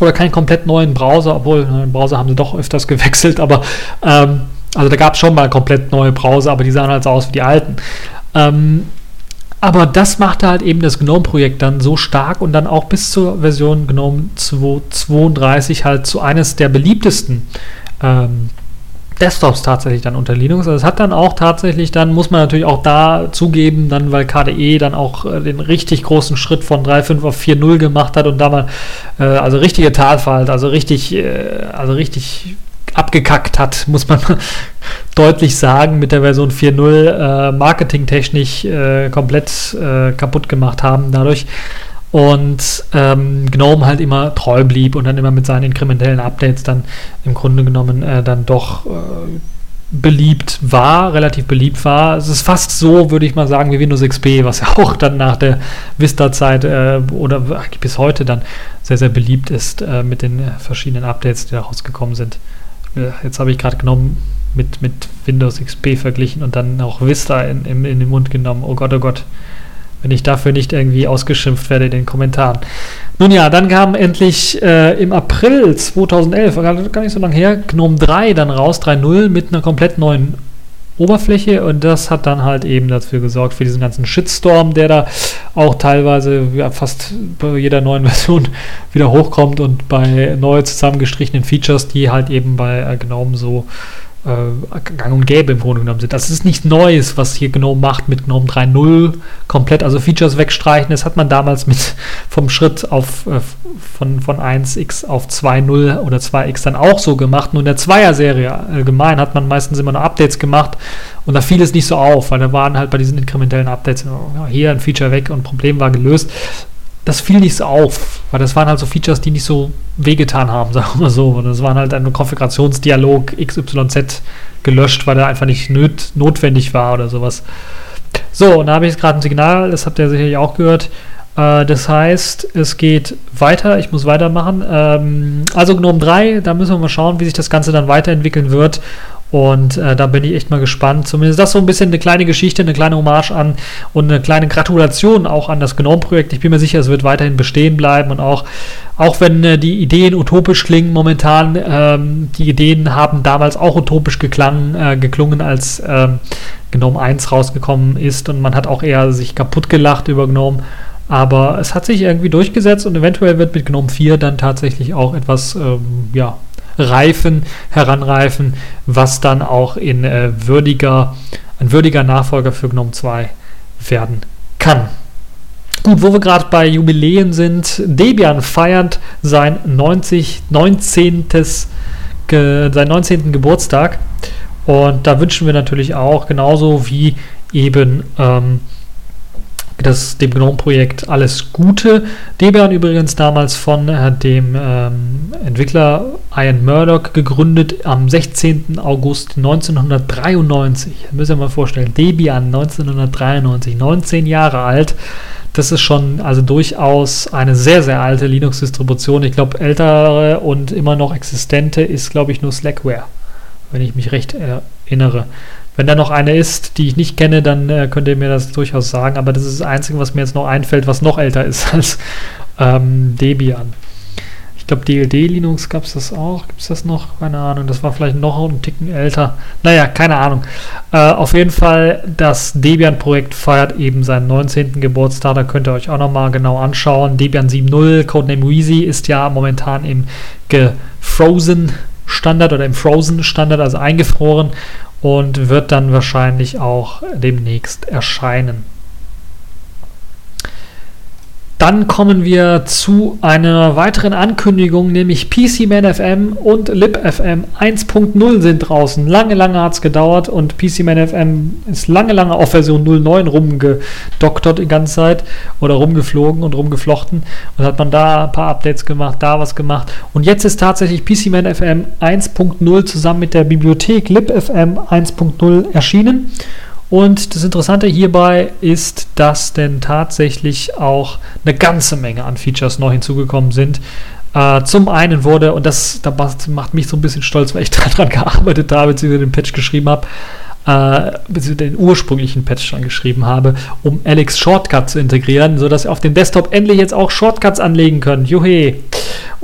oder keinen komplett neuen Browser, obwohl den Browser haben sie doch öfters gewechselt, aber ähm, also da gab es schon mal komplett neue Browser, aber die sahen halt so aus wie die alten. Ähm, aber das machte halt eben das GNOME-Projekt dann so stark und dann auch bis zur Version GNOME 2.32 halt zu eines der beliebtesten ähm, Desktops tatsächlich dann unter Linux. Also es hat dann auch tatsächlich, dann muss man natürlich auch da zugeben, dann weil KDE dann auch äh, den richtig großen Schritt von 3.5 auf 4.0 gemacht hat und da mal, äh, also richtige Tatfall, also richtig, äh, also richtig abgekackt hat, muss man deutlich sagen, mit der Version 4.0 äh, marketingtechnisch äh, komplett äh, kaputt gemacht haben dadurch. Und ähm, GNOME halt immer treu blieb und dann immer mit seinen inkrementellen Updates dann im Grunde genommen äh, dann doch äh, beliebt war, relativ beliebt war. Es ist fast so, würde ich mal sagen, wie Windows XP, was ja auch dann nach der Vista-Zeit äh, oder bis heute dann sehr, sehr beliebt ist äh, mit den verschiedenen Updates, die da rausgekommen sind jetzt habe ich gerade genommen, mit, mit Windows XP verglichen und dann auch Vista in, in, in den Mund genommen. Oh Gott, oh Gott. Wenn ich dafür nicht irgendwie ausgeschimpft werde in den Kommentaren. Nun ja, dann kam endlich äh, im April 2011, gar nicht so lange her, GNOME 3 dann raus, 3.0 mit einer komplett neuen Oberfläche und das hat dann halt eben dafür gesorgt, für diesen ganzen Shitstorm, der da auch teilweise ja, fast bei jeder neuen Version wieder hochkommt und bei neu zusammengestrichenen Features, die halt eben bei äh, GNOME so äh, gang und gäbe im Grunde genommen sind. Das ist nichts Neues, was hier GNOME macht mit GNOME 3.0 komplett, also Features wegstreichen. Das hat man damals mit vom Schritt auf äh, von, von 1x auf 2.0 oder 2x dann auch so gemacht. Nur in der Zweier-Serie allgemein hat man meistens immer nur Updates gemacht und da fiel es nicht so auf, weil da waren halt bei diesen inkrementellen Updates ja, hier ein Feature weg und Problem war gelöst das fiel nicht so auf, weil das waren halt so Features, die nicht so wehgetan haben, sagen wir mal so. Und das waren halt ein Konfigurationsdialog XYZ gelöscht, weil er einfach nicht nöt notwendig war oder sowas. So, und da habe ich jetzt gerade ein Signal, das habt ihr sicherlich auch gehört. Äh, das heißt, es geht weiter, ich muss weitermachen. Ähm, also GNOME 3, da müssen wir mal schauen, wie sich das Ganze dann weiterentwickeln wird. Und äh, da bin ich echt mal gespannt. Zumindest das so ein bisschen eine kleine Geschichte, eine kleine Hommage an und eine kleine Gratulation auch an das GNOME-Projekt. Ich bin mir sicher, es wird weiterhin bestehen bleiben und auch, auch wenn äh, die Ideen utopisch klingen momentan, ähm, die Ideen haben damals auch utopisch geklang, äh, geklungen, als ähm, GNOME 1 rausgekommen ist und man hat auch eher sich kaputt gelacht über GNOME. Aber es hat sich irgendwie durchgesetzt und eventuell wird mit GNOME 4 dann tatsächlich auch etwas, ähm, ja, reifen, heranreifen, was dann auch in äh, würdiger, ein würdiger Nachfolger für GNOME 2 werden kann. Gut, wo wir gerade bei Jubiläen sind, Debian feiert sein 90, 19. Ge, seinen 19. Geburtstag und da wünschen wir natürlich auch, genauso wie eben ähm, das, dem GNOME-Projekt alles Gute. Debian übrigens damals von äh, dem ähm, Entwickler Ian Murdoch gegründet am 16. August 1993. Das müsst mal vorstellen. Debian 1993, 19 Jahre alt. Das ist schon also durchaus eine sehr, sehr alte Linux-Distribution. Ich glaube, ältere und immer noch existente ist, glaube ich, nur Slackware, wenn ich mich recht erinnere. Wenn da noch eine ist, die ich nicht kenne, dann äh, könnt ihr mir das durchaus sagen. Aber das ist das Einzige, was mir jetzt noch einfällt, was noch älter ist als ähm, Debian. Ich glaube, DLD Linux gab es das auch. Gibt es das noch? Keine Ahnung. Das war vielleicht noch einen Ticken älter. Naja, keine Ahnung. Äh, auf jeden Fall, das Debian-Projekt feiert eben seinen 19. Geburtstag. Da könnt ihr euch auch nochmal genau anschauen. Debian 7.0, Codename Wheezy, ist ja momentan im Gefrozen Standard oder im Frozen Standard, also eingefroren und wird dann wahrscheinlich auch demnächst erscheinen. Dann kommen wir zu einer weiteren Ankündigung, nämlich PCMan FM und LibFM 1.0 sind draußen. Lange, lange hat es gedauert und PCMan FM ist lange, lange auf Version 09 rumgedoktert die ganze Zeit oder rumgeflogen und rumgeflochten und hat man da ein paar Updates gemacht, da was gemacht. Und jetzt ist tatsächlich PCMan FM 1.0 zusammen mit der Bibliothek LibFM 1.0 erschienen. Und das Interessante hierbei ist, dass denn tatsächlich auch eine ganze Menge an Features neu hinzugekommen sind. Äh, zum einen wurde, und das, das macht mich so ein bisschen stolz, weil ich daran gearbeitet habe, beziehungsweise den Patch geschrieben habe, äh, beziehungsweise den ursprünglichen Patch schon geschrieben habe, um Alex Shortcut zu integrieren, sodass ihr auf dem Desktop endlich jetzt auch Shortcuts anlegen könnt. Juhe!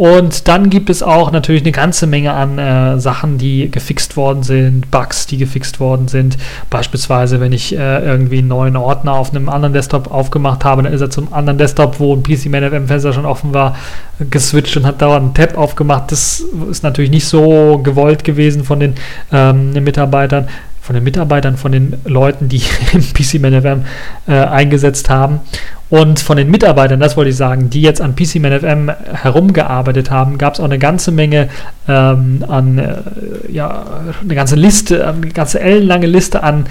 Und dann gibt es auch natürlich eine ganze Menge an äh, Sachen, die gefixt worden sind, Bugs, die gefixt worden sind. Beispielsweise, wenn ich äh, irgendwie einen neuen Ordner auf einem anderen Desktop aufgemacht habe, dann ist er zum anderen Desktop, wo ein PC Man FM Fenster schon offen war, geswitcht und hat dauernd einen Tab aufgemacht. Das ist natürlich nicht so gewollt gewesen von den ähm, Mitarbeitern von den Mitarbeitern, von den Leuten, die im PCManFM äh, eingesetzt haben und von den Mitarbeitern, das wollte ich sagen, die jetzt an PCManFM herumgearbeitet haben, gab es auch eine ganze Menge ähm, an, äh, ja, eine ganze Liste, eine ganze ellenlange Liste an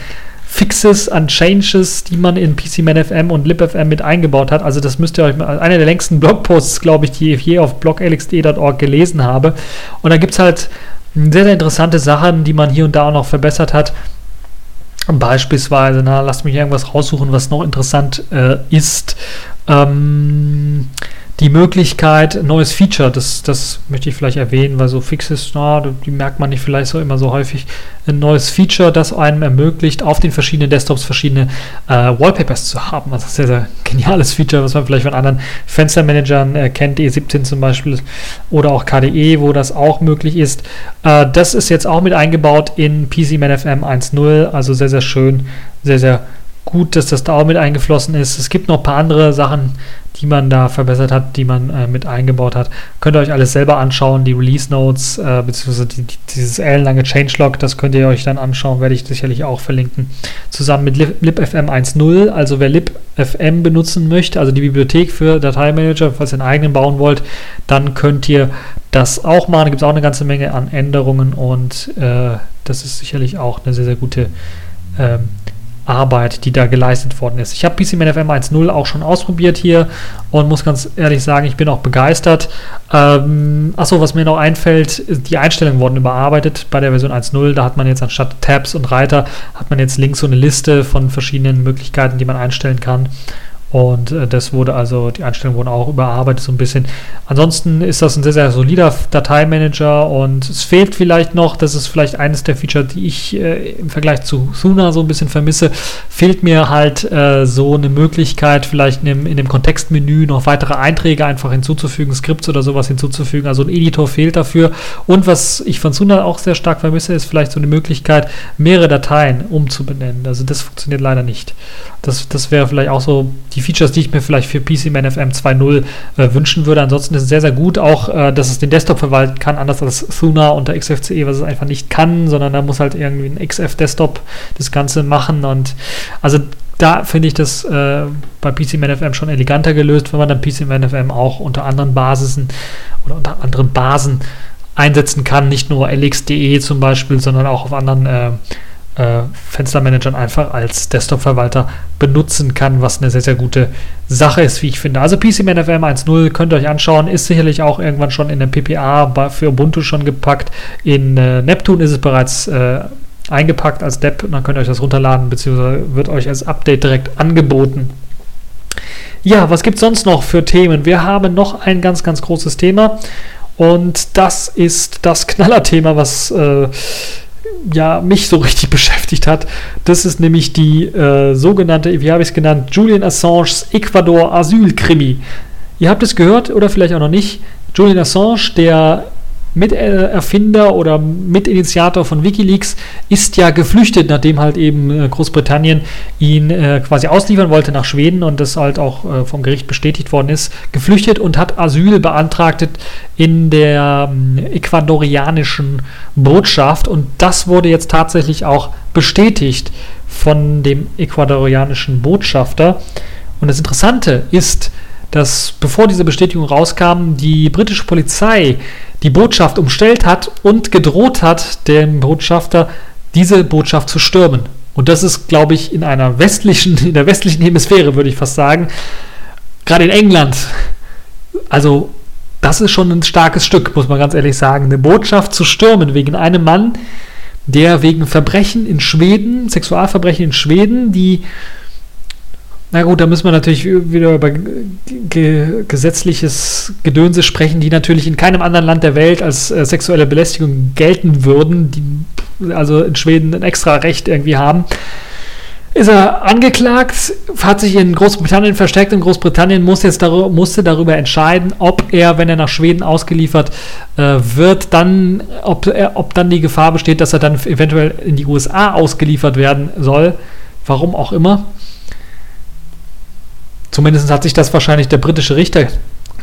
Fixes, an Changes, die man in PCManFM und LibFM mit eingebaut hat. Also das müsst ihr euch mal, einer der längsten Blogposts, glaube ich, die ich je auf bloglxd.org gelesen habe. Und da gibt es halt sehr, sehr interessante Sachen, die man hier und da auch noch verbessert hat. Beispielsweise, na, lasst mich irgendwas raussuchen, was noch interessant äh, ist. Ähm, die Möglichkeit, neues Feature, das, das möchte ich vielleicht erwähnen, weil so Fixes, na, die merkt man nicht vielleicht so immer so häufig, ein neues Feature, das einem ermöglicht, auf den verschiedenen Desktops verschiedene äh, Wallpapers zu haben. Das ist ein sehr, sehr geniales Feature, was man vielleicht von anderen Fenstermanagern äh, kennt, E17 zum Beispiel oder auch KDE, wo das auch möglich ist. Äh, das ist jetzt auch mit eingebaut in PCManFM 1.0, also sehr, sehr schön, sehr, sehr gut, dass das da auch mit eingeflossen ist. Es gibt noch ein paar andere Sachen, die man da verbessert hat, die man äh, mit eingebaut hat. Könnt ihr euch alles selber anschauen, die Release Notes, äh, beziehungsweise die, die, dieses ellenlange Changelog, das könnt ihr euch dann anschauen, werde ich sicherlich auch verlinken. Zusammen mit libfm 1.0, also wer libfm benutzen möchte, also die Bibliothek für Dateimanager, falls ihr einen eigenen bauen wollt, dann könnt ihr das auch machen. Da gibt es auch eine ganze Menge an Änderungen und äh, das ist sicherlich auch eine sehr, sehr gute ähm, Arbeit, die da geleistet worden ist. Ich habe PCManFM 1.0 auch schon ausprobiert hier und muss ganz ehrlich sagen, ich bin auch begeistert. Ähm, achso, was mir noch einfällt, die Einstellungen wurden überarbeitet bei der Version 1.0. Da hat man jetzt anstatt Tabs und Reiter, hat man jetzt links so eine Liste von verschiedenen Möglichkeiten, die man einstellen kann. Und äh, das wurde also, die Einstellungen wurden auch überarbeitet so ein bisschen. Ansonsten ist das ein sehr, sehr solider Dateimanager und es fehlt vielleicht noch, das ist vielleicht eines der Feature, die ich äh, im Vergleich zu Suna so ein bisschen vermisse, fehlt mir halt äh, so eine Möglichkeit, vielleicht in dem, in dem Kontextmenü noch weitere Einträge einfach hinzuzufügen, Skripts oder sowas hinzuzufügen. Also ein Editor fehlt dafür. Und was ich von Suna auch sehr stark vermisse, ist vielleicht so eine Möglichkeit, mehrere Dateien umzubenennen. Also das funktioniert leider nicht. Das, das wäre vielleicht auch so die Features, die ich mir vielleicht für PCMan FM 2.0 äh, wünschen würde. Ansonsten ist es sehr, sehr gut auch, äh, dass es den Desktop verwalten kann, anders als Thuna und der XFCE, was es einfach nicht kann, sondern da muss halt irgendwie ein XF-Desktop das Ganze machen. Und also da finde ich das äh, bei PCMan FM schon eleganter gelöst, wenn man dann PCMan FM auch unter anderen Basisen oder unter anderen Basen einsetzen kann, nicht nur LX.de zum Beispiel, sondern auch auf anderen äh, äh, Fenstermanagern einfach als Desktop-Verwalter benutzen kann, was eine sehr, sehr gute Sache ist, wie ich finde. Also PCManFM 1.0 könnt ihr euch anschauen, ist sicherlich auch irgendwann schon in der PPA für Ubuntu schon gepackt. In äh, Neptune ist es bereits äh, eingepackt als Depp und dann könnt ihr euch das runterladen, beziehungsweise wird euch als Update direkt angeboten. Ja, was gibt es sonst noch für Themen? Wir haben noch ein ganz, ganz großes Thema und das ist das Knallerthema, was äh, ja mich so richtig beschäftigt hat. Das ist nämlich die äh, sogenannte, wie habe ich es genannt, Julian Assange's Ecuador Asylkrimi. Ihr habt es gehört oder vielleicht auch noch nicht. Julian Assange, der Miterfinder oder Mitinitiator von Wikileaks, ist ja geflüchtet, nachdem halt eben äh, Großbritannien ihn äh, quasi ausliefern wollte nach Schweden und das halt auch äh, vom Gericht bestätigt worden ist, geflüchtet und hat Asyl beantragt in der ähm, ecuadorianischen Botschaft und das wurde jetzt tatsächlich auch bestätigt von dem ecuadorianischen Botschafter. Und das Interessante ist, dass bevor diese Bestätigung rauskam, die britische Polizei die Botschaft umstellt hat und gedroht hat, dem Botschafter diese Botschaft zu stürmen. Und das ist, glaube ich, in einer westlichen, in der westlichen Hemisphäre, würde ich fast sagen, gerade in England, also das ist schon ein starkes Stück, muss man ganz ehrlich sagen, eine Botschaft zu stürmen wegen einem Mann, der wegen Verbrechen in Schweden, Sexualverbrechen in Schweden, die na gut, da müssen wir natürlich wieder über ge gesetzliches Gedönse sprechen, die natürlich in keinem anderen Land der Welt als äh, sexuelle Belästigung gelten würden, die also in Schweden ein extra Recht irgendwie haben. Ist er angeklagt, hat sich in Großbritannien versteckt und Großbritannien muss jetzt darüber, musste darüber entscheiden, ob er, wenn er nach Schweden ausgeliefert äh, wird, dann, ob, er, ob dann die Gefahr besteht, dass er dann eventuell in die USA ausgeliefert werden soll. Warum auch immer. Zumindest hat sich das wahrscheinlich der britische Richter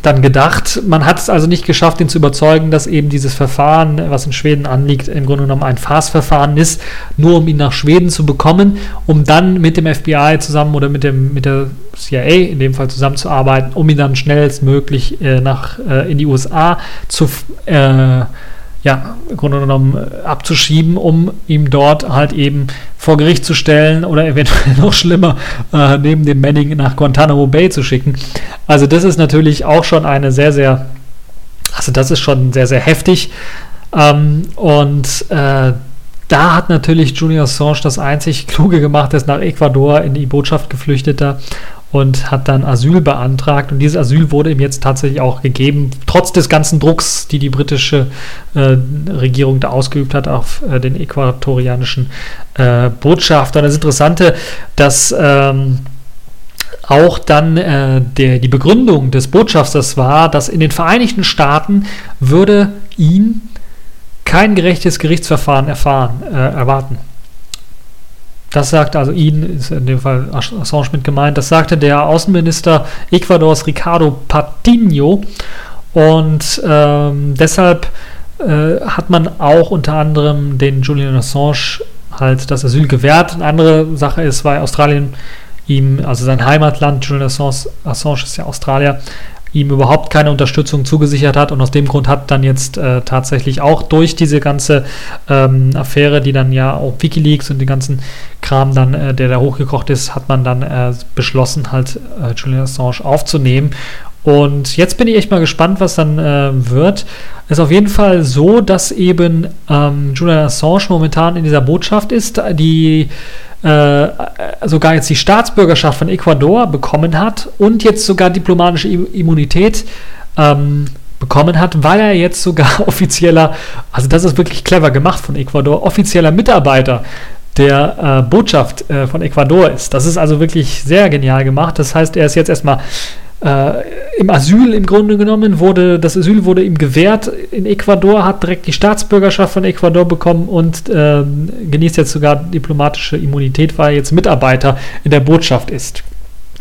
dann gedacht. Man hat es also nicht geschafft, ihn zu überzeugen, dass eben dieses Verfahren, was in Schweden anliegt, im Grunde genommen ein Farce-Verfahren ist, nur um ihn nach Schweden zu bekommen, um dann mit dem FBI zusammen oder mit, dem, mit der CIA in dem Fall zusammenzuarbeiten, um ihn dann schnellstmöglich äh, nach, äh, in die USA zu äh, ja, im Grunde genommen äh, abzuschieben, um ihm dort halt eben vor Gericht zu stellen oder eventuell noch schlimmer, äh, neben dem Manning nach Guantanamo Bay zu schicken. Also das ist natürlich auch schon eine sehr, sehr, also das ist schon sehr, sehr heftig. Ähm, und äh, da hat natürlich Junior Assange das einzig Kluge gemacht, er ist nach Ecuador in die Botschaft geflüchteter und hat dann Asyl beantragt. Und dieses Asyl wurde ihm jetzt tatsächlich auch gegeben, trotz des ganzen Drucks, die die britische äh, Regierung da ausgeübt hat auf äh, den äquatorianischen äh, Botschafter. Das Interessante, dass ähm, auch dann äh, der, die Begründung des Botschafters war, dass in den Vereinigten Staaten würde ihn kein gerechtes Gerichtsverfahren erfahren, äh, erwarten. Das sagt also ihn, ist in dem Fall Assange mit gemeint, das sagte der Außenminister Ecuadors Ricardo Patiño und ähm, deshalb äh, hat man auch unter anderem den Julian Assange halt das Asyl gewährt. Eine andere Sache ist, weil Australien ihm, also sein Heimatland, Julian Assange, Assange ist ja Australier, ihm überhaupt keine Unterstützung zugesichert hat. Und aus dem Grund hat dann jetzt äh, tatsächlich auch durch diese ganze ähm, Affäre, die dann ja auch Wikileaks und den ganzen Kram dann, äh, der da hochgekocht ist, hat man dann äh, beschlossen, halt äh, Julian Assange aufzunehmen und jetzt bin ich echt mal gespannt, was dann äh, wird. Es ist auf jeden Fall so, dass eben ähm, Julian Assange momentan in dieser Botschaft ist, die äh, sogar jetzt die Staatsbürgerschaft von Ecuador bekommen hat und jetzt sogar diplomatische Immunität ähm, bekommen hat, weil er jetzt sogar offizieller, also das ist wirklich clever gemacht von Ecuador, offizieller Mitarbeiter der äh, Botschaft äh, von Ecuador ist. Das ist also wirklich sehr genial gemacht. Das heißt, er ist jetzt erstmal äh, im Asyl im Grunde genommen wurde, das Asyl wurde ihm gewährt in Ecuador, hat direkt die Staatsbürgerschaft von Ecuador bekommen und äh, genießt jetzt sogar diplomatische Immunität, weil er jetzt Mitarbeiter in der Botschaft ist.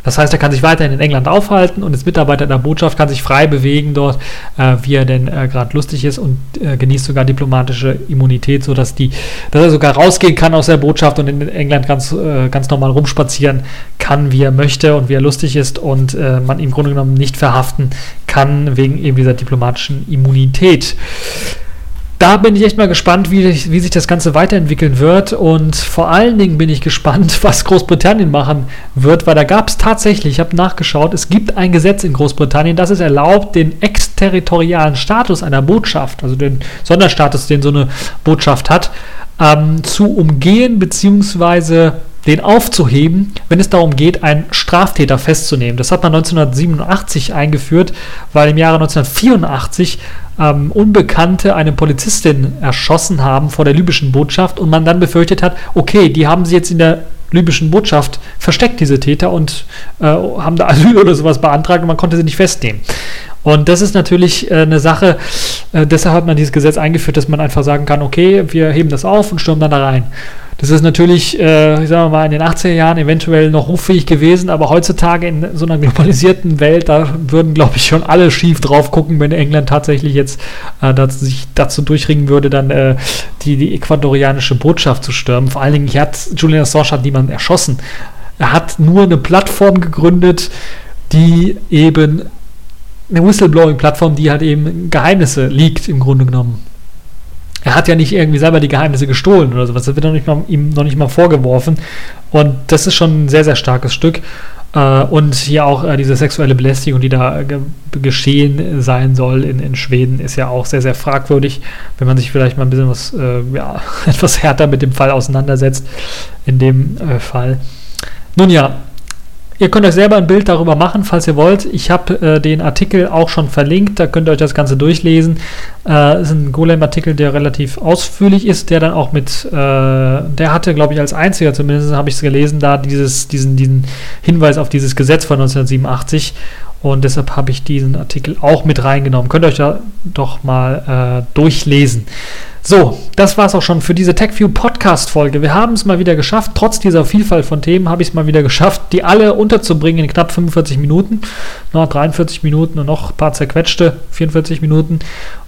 Das heißt, er kann sich weiterhin in England aufhalten und als Mitarbeiter in der Botschaft kann sich frei bewegen dort, äh, wie er denn äh, gerade lustig ist und äh, genießt sogar diplomatische Immunität, sodass die, dass er sogar rausgehen kann aus der Botschaft und in England ganz, äh, ganz normal rumspazieren kann, wie er möchte und wie er lustig ist und äh, man ihm im Grunde genommen nicht verhaften kann wegen eben dieser diplomatischen Immunität da bin ich echt mal gespannt, wie, wie, sich das Ganze weiterentwickeln wird. Und vor allen Dingen bin ich gespannt, was Großbritannien machen wird, weil da gab es tatsächlich, ich habe nachgeschaut, es gibt ein Gesetz in Großbritannien, das es erlaubt, den exterritorialen Status einer Botschaft, also den Sonderstatus, den so eine Botschaft hat, ähm, zu umgehen bzw den aufzuheben, wenn es darum geht, einen Straftäter festzunehmen. Das hat man 1987 eingeführt, weil im Jahre 1984 ähm, Unbekannte eine Polizistin erschossen haben vor der libyschen Botschaft und man dann befürchtet hat, okay, die haben sie jetzt in der libyschen Botschaft versteckt, diese Täter, und äh, haben da Asyl oder sowas beantragt und man konnte sie nicht festnehmen. Und das ist natürlich äh, eine Sache, äh, deshalb hat man dieses Gesetz eingeführt, dass man einfach sagen kann, okay, wir heben das auf und stürmen dann da rein. Das ist natürlich, äh, ich sage mal, in den 80er Jahren eventuell noch hoffähig gewesen, aber heutzutage in so einer globalisierten Welt, da würden, glaube ich, schon alle schief drauf gucken, wenn England tatsächlich jetzt äh, dazu, sich dazu durchringen würde, dann äh, die, die ecuadorianische Botschaft zu stürmen. Vor allen Dingen, hat Julian Assange hat niemanden erschossen. Er hat nur eine Plattform gegründet, die eben eine Whistleblowing-Plattform, die halt eben Geheimnisse liegt, im Grunde genommen. Er hat ja nicht irgendwie selber die Geheimnisse gestohlen oder sowas. Das wird noch nicht mal, ihm noch nicht mal vorgeworfen. Und das ist schon ein sehr, sehr starkes Stück. Äh, und hier auch äh, diese sexuelle Belästigung, die da ge geschehen sein soll in, in Schweden, ist ja auch sehr, sehr fragwürdig, wenn man sich vielleicht mal ein bisschen was, äh, ja, etwas härter mit dem Fall auseinandersetzt. In dem äh, Fall. Nun ja, Ihr könnt euch selber ein Bild darüber machen, falls ihr wollt. Ich habe äh, den Artikel auch schon verlinkt, da könnt ihr euch das Ganze durchlesen. Äh, ist ein Golem-Artikel, der relativ ausführlich ist, der dann auch mit, äh, der hatte, glaube ich, als einziger zumindest, habe ich es gelesen, da dieses, diesen, diesen Hinweis auf dieses Gesetz von 1987. Und deshalb habe ich diesen Artikel auch mit reingenommen. Könnt ihr euch da doch mal äh, durchlesen. So, das war es auch schon für diese TechView Podcast-Folge. Wir haben es mal wieder geschafft. Trotz dieser Vielfalt von Themen habe ich es mal wieder geschafft, die alle unterzubringen in knapp 45 Minuten. Noch 43 Minuten und noch ein paar zerquetschte 44 Minuten.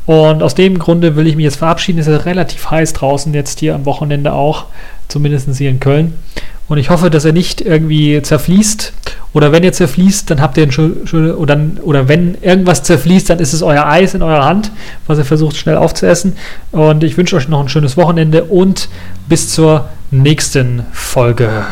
Und aus dem Grunde will ich mich jetzt verabschieden. Es ist relativ heiß draußen, jetzt hier am Wochenende auch, zumindest hier in Köln. Und ich hoffe, dass er nicht irgendwie zerfließt. Oder wenn ihr zerfließt, dann habt ihr ein schöne, oder, oder wenn irgendwas zerfließt, dann ist es euer Eis in eurer Hand, was ihr versucht schnell aufzuessen. Und ich wünsche euch noch ein schönes Wochenende und bis zur nächsten Folge.